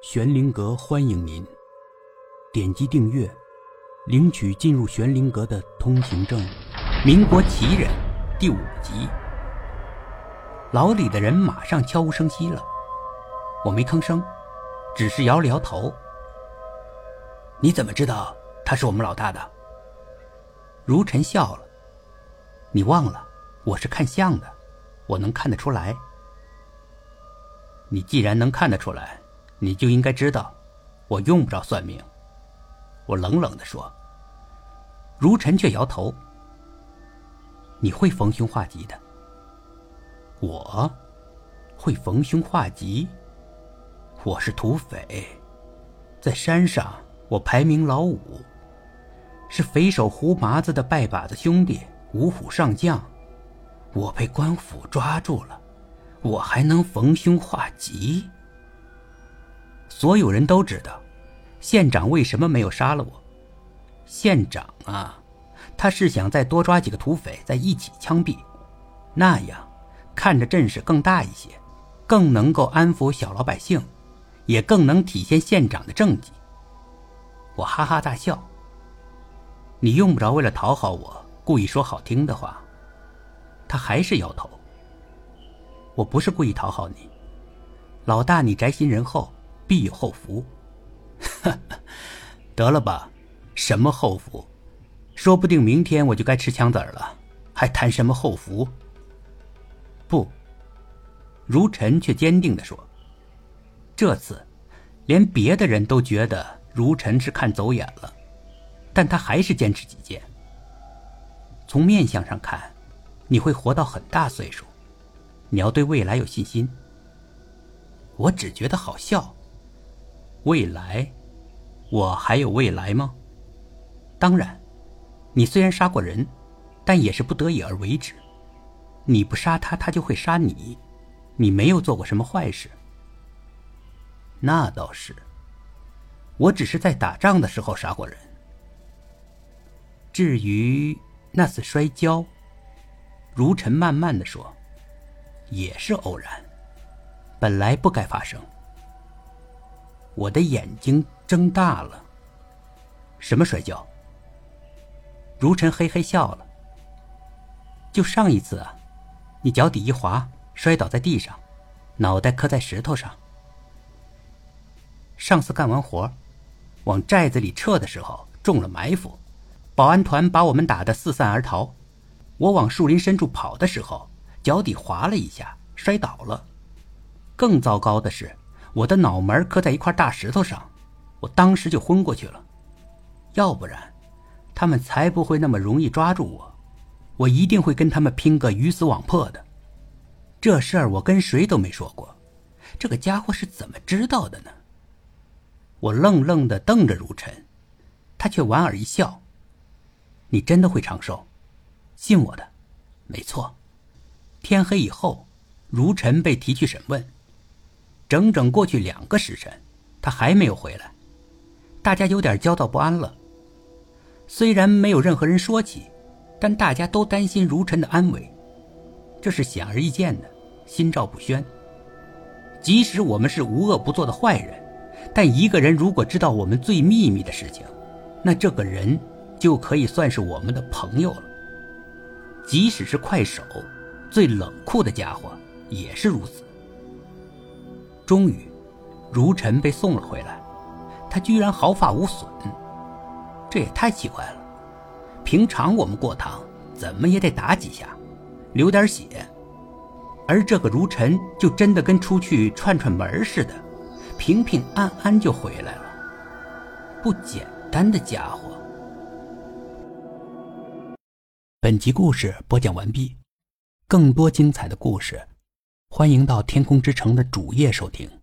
玄灵阁欢迎您，点击订阅，领取进入玄灵阁的通行证。民国奇人第五集，牢里的人马上悄无声息了，我没吭声，只是摇了摇头。你怎么知道他是我们老大的？如尘笑了。你忘了，我是看相的，我能看得出来。你既然能看得出来。你就应该知道，我用不着算命。我冷冷的说。如尘却摇头。你会逢凶化吉的。我，会逢凶化吉。我是土匪，在山上我排名老五，是匪首胡麻子的拜把子兄弟，五虎上将。我被官府抓住了，我还能逢凶化吉？所有人都知道，县长为什么没有杀了我。县长啊，他是想再多抓几个土匪在一起枪毙，那样看着阵势更大一些，更能够安抚小老百姓，也更能体现县长的政绩。我哈哈大笑。你用不着为了讨好我故意说好听的话。他还是摇头。我不是故意讨好你，老大你宅心仁厚。必有后福，得了吧，什么后福？说不定明天我就该吃枪子儿了，还谈什么后福？不，如尘却坚定的说：“这次，连别的人都觉得如尘是看走眼了，但他还是坚持己见。从面相上看，你会活到很大岁数，你要对未来有信心。我只觉得好笑。”未来，我还有未来吗？当然，你虽然杀过人，但也是不得已而为之。你不杀他，他就会杀你。你没有做过什么坏事。那倒是，我只是在打仗的时候杀过人。至于那次摔跤，如尘慢慢的说，也是偶然，本来不该发生。我的眼睛睁大了。什么摔跤？如尘嘿嘿笑了。就上一次啊，你脚底一滑，摔倒在地上，脑袋磕在石头上。上次干完活，往寨子里撤的时候中了埋伏，保安团把我们打得四散而逃。我往树林深处跑的时候，脚底滑了一下，摔倒了。更糟糕的是。我的脑门磕在一块大石头上，我当时就昏过去了。要不然，他们才不会那么容易抓住我。我一定会跟他们拼个鱼死网破的。这事儿我跟谁都没说过，这个家伙是怎么知道的呢？我愣愣的瞪着如尘，他却莞尔一笑：“你真的会长寿，信我的。”没错。天黑以后，如尘被提去审问。整整过去两个时辰，他还没有回来，大家有点焦躁不安了。虽然没有任何人说起，但大家都担心如尘的安危，这是显而易见的，心照不宣。即使我们是无恶不作的坏人，但一个人如果知道我们最秘密的事情，那这个人就可以算是我们的朋友了。即使是快手，最冷酷的家伙也是如此。终于，如尘被送了回来，他居然毫发无损，这也太奇怪了。平常我们过堂怎么也得打几下，流点血，而这个如尘就真的跟出去串串门似的，平平安安就回来了。不简单的家伙。本集故事播讲完毕，更多精彩的故事。欢迎到天空之城的主页收听。